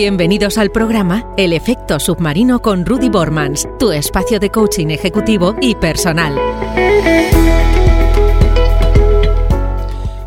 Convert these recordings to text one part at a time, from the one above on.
Bienvenidos al programa El efecto submarino con Rudy Bormans, tu espacio de coaching ejecutivo y personal.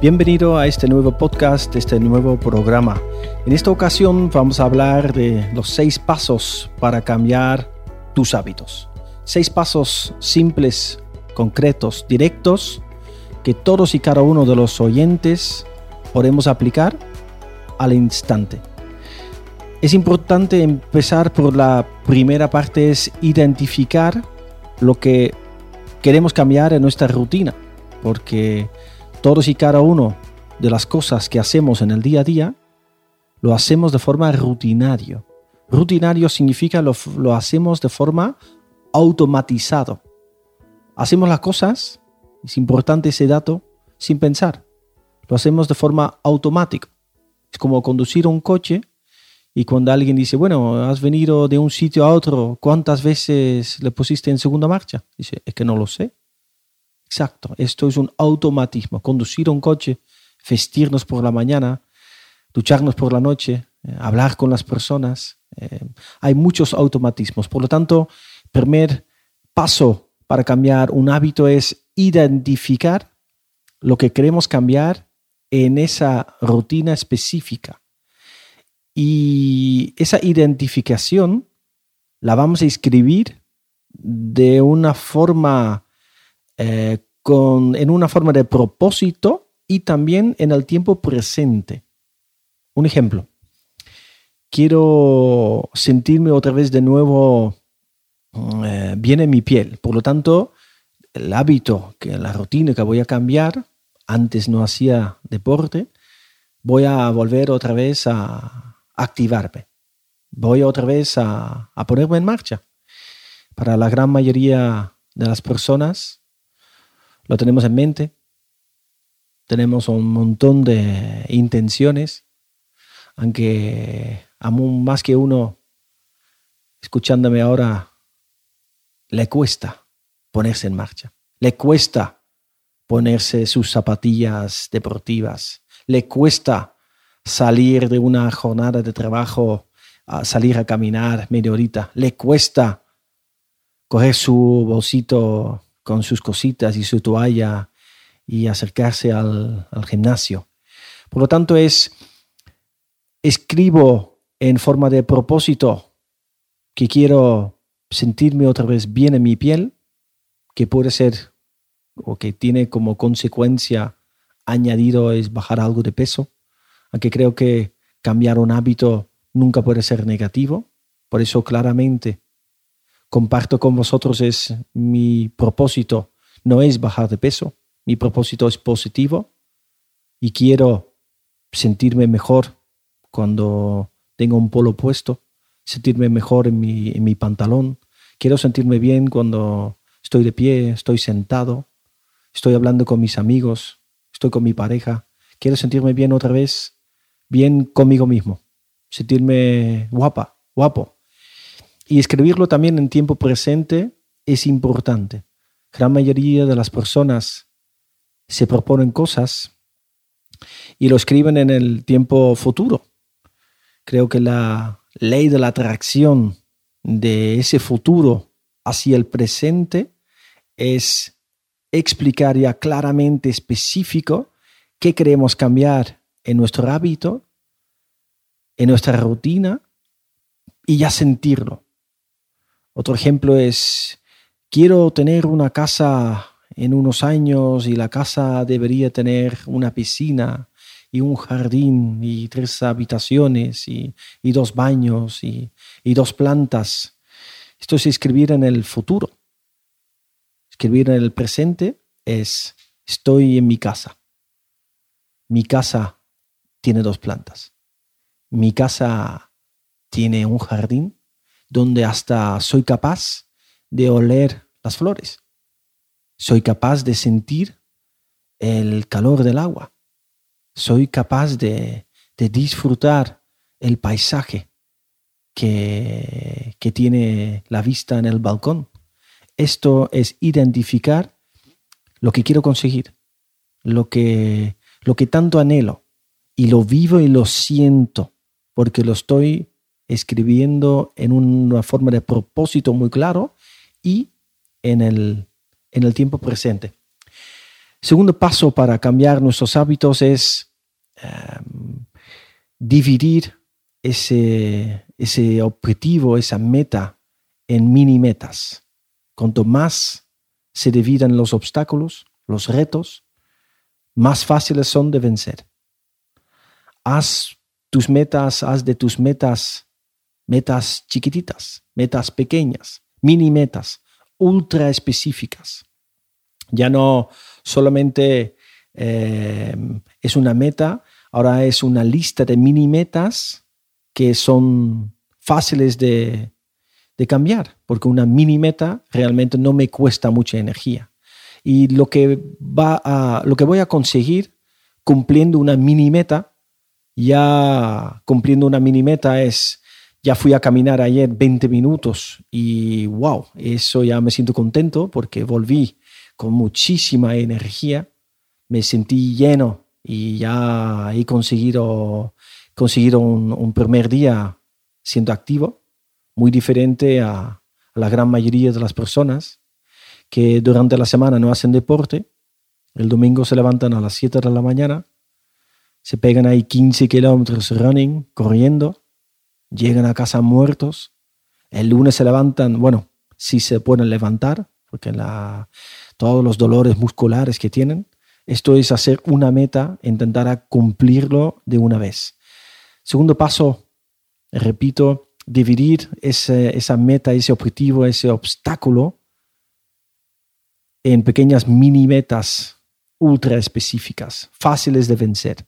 Bienvenido a este nuevo podcast, este nuevo programa. En esta ocasión vamos a hablar de los seis pasos para cambiar tus hábitos. Seis pasos simples, concretos, directos, que todos y cada uno de los oyentes podemos aplicar al instante. Es importante empezar por la primera parte, es identificar lo que queremos cambiar en nuestra rutina, porque todos y cada uno de las cosas que hacemos en el día a día lo hacemos de forma rutinario. Rutinario significa lo, lo hacemos de forma automatizado. Hacemos las cosas, es importante ese dato, sin pensar. Lo hacemos de forma automática. Es como conducir un coche y cuando alguien dice, bueno, has venido de un sitio a otro, ¿cuántas veces le pusiste en segunda marcha? Dice, es que no lo sé. Exacto, esto es un automatismo. Conducir un coche, vestirnos por la mañana, ducharnos por la noche, eh, hablar con las personas. Eh, hay muchos automatismos. Por lo tanto, primer paso para cambiar un hábito es identificar lo que queremos cambiar en esa rutina específica. Y esa identificación la vamos a escribir de una forma, eh, con, en una forma de propósito y también en el tiempo presente. Un ejemplo. Quiero sentirme otra vez de nuevo eh, bien en mi piel. Por lo tanto, el hábito, que la rutina que voy a cambiar, antes no hacía deporte, voy a volver otra vez a, activarme. Voy otra vez a, ponerme en marcha. Para la gran mayoría de las personas lo tenemos en mente, tenemos un montón de intenciones, aunque aún más que uno escuchándome ahora le cuesta ponerse en marcha, le cuesta ponerse sus zapatillas deportivas, le cuesta salir de una jornada de trabajo, salir a caminar media horita. Le cuesta coger su bolsito con sus cositas y su toalla y acercarse al, al gimnasio. Por lo tanto, es, escribo en forma de propósito que quiero sentirme otra vez bien en mi piel, que puede ser o que tiene como consecuencia añadido es bajar algo de peso aunque creo que cambiar un hábito nunca puede ser negativo. Por eso claramente comparto con vosotros es mi propósito no es bajar de peso, mi propósito es positivo y quiero sentirme mejor cuando tengo un polo puesto, sentirme mejor en mi, en mi pantalón, quiero sentirme bien cuando estoy de pie, estoy sentado, estoy hablando con mis amigos, estoy con mi pareja, quiero sentirme bien otra vez bien conmigo mismo, sentirme guapa, guapo. Y escribirlo también en tiempo presente es importante. Gran mayoría de las personas se proponen cosas y lo escriben en el tiempo futuro. Creo que la ley de la atracción de ese futuro hacia el presente es explicar ya claramente específico qué queremos cambiar en nuestro hábito, en nuestra rutina y ya sentirlo. Otro ejemplo es, quiero tener una casa en unos años y la casa debería tener una piscina y un jardín y tres habitaciones y, dos baños y, y dos plantas. Esto es escribir en el futuro. Escribir en el presente es, estoy en mi casa. Mi casa tiene dos plantas. Mi casa tiene un jardín donde hasta soy capaz de oler las flores. Soy capaz de sentir el calor del agua. Soy capaz de, disfrutar el paisaje que, que tiene la vista en el balcón. Esto es identificar lo que quiero conseguir, lo que, lo que tanto anhelo, y lo vivo y lo siento porque lo estoy escribiendo en una forma de propósito muy claro y en el, en el tiempo presente. Segundo paso para cambiar nuestros hábitos es em, dividir ese, ese objetivo, esa meta en mini metas. Cuanto más se dividan los obstáculos, los retos, más fáciles son de vencer. Haz tus metas, haz de tus metas metas chiquititas, metas pequeñas, mini metas, ultra específicas. Ya no solamente eh, es una meta, ahora es una lista de mini metas que son fáciles de, cambiar, porque una mini meta realmente no me cuesta mucha energía. Y lo que, va lo que voy a conseguir cumpliendo una mini meta, ya cumpliendo una mini meta es, ya fui a caminar ayer 20 minutos y wow, eso ya me siento contento porque volví con muchísima energía, me sentí lleno y ya he conseguido, conseguido un primer día siendo activo muy diferente a, la gran mayoría de las personas que durante la semana no hacen deporte, el domingo se levantan a las 7 de la mañana, se pegan ahí 15 kilómetros running, corriendo, llegan a casa muertos, el lunes se levantan, bueno, si se pueden levantar, porque la, todos los dolores musculares que tienen, esto es hacer una meta, intentar cumplirlo de una vez. Segundo paso, repito, dividir esa meta, ese objetivo, ese obstáculo en pequeñas mini metas ultra específicas, fáciles de vencer.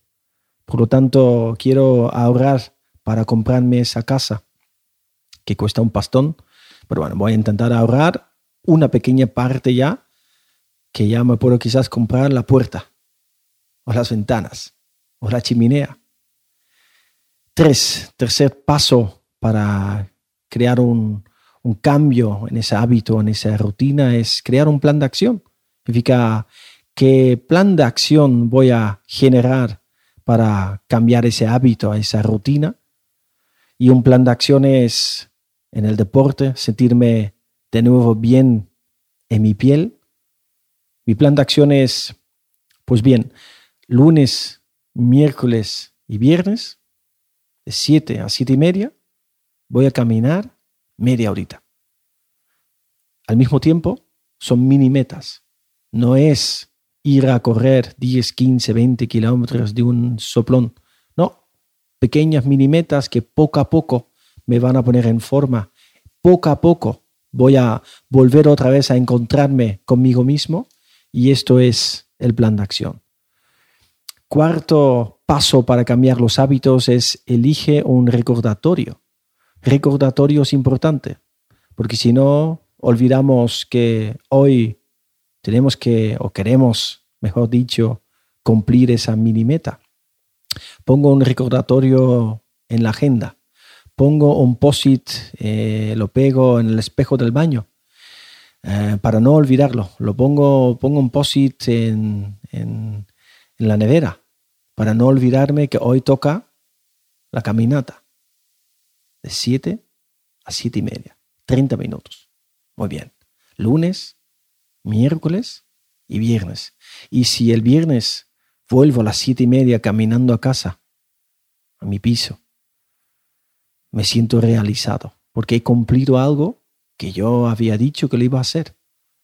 Por lo tanto, quiero ahorrar para comprarme esa casa que cuesta un pastón, pero bueno, voy a intentar ahorrar una pequeña parte ya, que ya me puedo quizás comprar la puerta, o las ventanas, o la chimenea. Tres, tercer paso para crear un, cambio en ese hábito, en esa rutina, es crear un plan de acción. Significa qué plan de acción voy a generar para cambiar ese hábito, esa rutina. Y un plan de acción es en el deporte, sentirme de nuevo bien en mi piel. Mi plan de acción es, pues bien, lunes, miércoles y viernes, de 7 a 7 y media, voy a caminar media horita. Al mismo tiempo, son mini metas. No es ir a correr 10, 15, 20 kilómetros de un soplón. No, pequeñas mini metas que poco a poco me van a poner en forma. Poco a poco voy a volver otra vez a encontrarme conmigo mismo y esto es el plan de acción. Cuarto paso para cambiar los hábitos es elige un recordatorio recordatorio es importante, porque si no, olvidamos que hoy tenemos que, o queremos, mejor dicho, cumplir esa mini meta. Pongo un recordatorio en la agenda, pongo un post-it, eh, lo pego en el espejo del baño. Eh, para no olvidarlo, lo pongo, pongo un post-it en, en la nevera para no olvidarme que hoy toca la caminata de 7 a 7 y media. 30 minutos. Muy bien. Lunes, miércoles y viernes. Y si el viernes vuelvo a las 7 y media caminando a casa, a mi piso, me siento realizado porque he cumplido algo que yo había dicho que lo iba a hacer.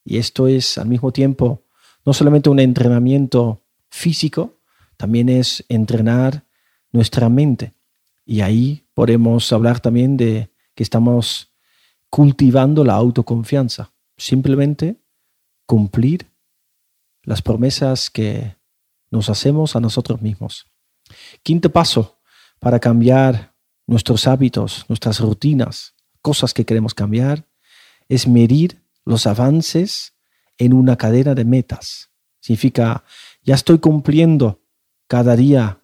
Y esto es al mismo tiempo no solamente un entrenamiento físico, también es entrenar nuestra mente. Y ahí podemos hablar también de que estamos cultivando la autoconfianza. Simplemente cumplir las promesas que nos hacemos a nosotros mismos. Quinto paso para cambiar nuestros hábitos, nuestras rutinas, cosas que queremos cambiar, es medir los avances en una cadena de metas. Significa, ya estoy cumpliendo cada día,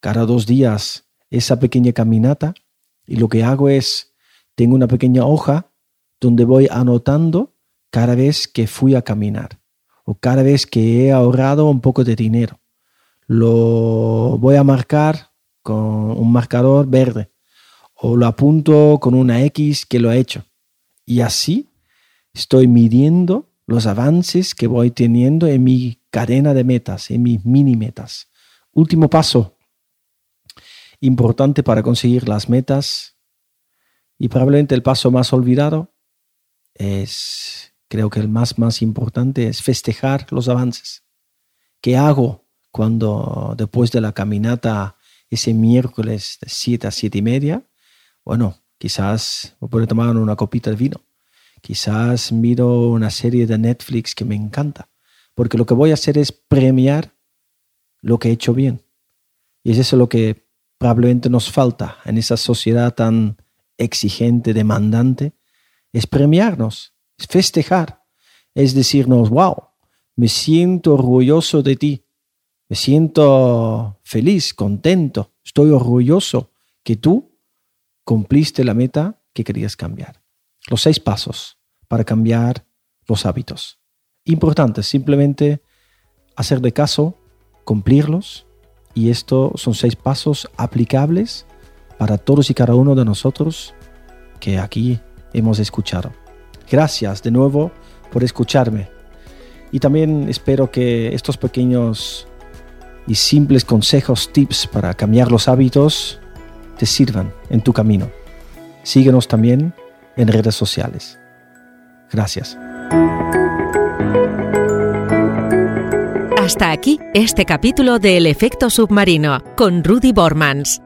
cada dos días, esa pequeña caminata y lo que hago es, tengo una pequeña hoja donde voy anotando cada vez que fui a caminar o cada vez que he ahorrado un poco de dinero. Lo voy a marcar con un marcador verde o lo apunto con una X que lo he hecho. Y así estoy midiendo los avances que voy teniendo en mi cadena de metas, en mis mini metas. Último paso importante para conseguir las metas y probablemente el paso más olvidado es, creo que el más, más importante es festejar los avances. ¿Qué hago cuando después de la caminata ese miércoles de 7 a 7 y media? Bueno, quizás me puedo tomar una copita de vino. Quizás miro una serie de Netflix que me encanta. Porque lo que voy a hacer es premiar lo que he hecho bien. Y es eso lo que probablemente nos falta en esa sociedad tan exigente, demandante, es premiarnos, festejar, es decirnos, wow, me siento orgulloso de ti, me siento feliz, contento, estoy orgulloso que tú cumpliste la meta que querías cambiar. Los seis pasos para cambiar los hábitos. Importante, simplemente hacer de caso, cumplirlos y estos son seis pasos aplicables para todos y cada uno de nosotros que aquí hemos escuchado. Gracias de nuevo por escucharme. Y también espero que estos pequeños y simples consejos, tips para cambiar los hábitos, te sirvan en tu camino. Síguenos también en redes sociales. Gracias. Hasta aquí este capítulo de El efecto submarino con Rudy Bormans.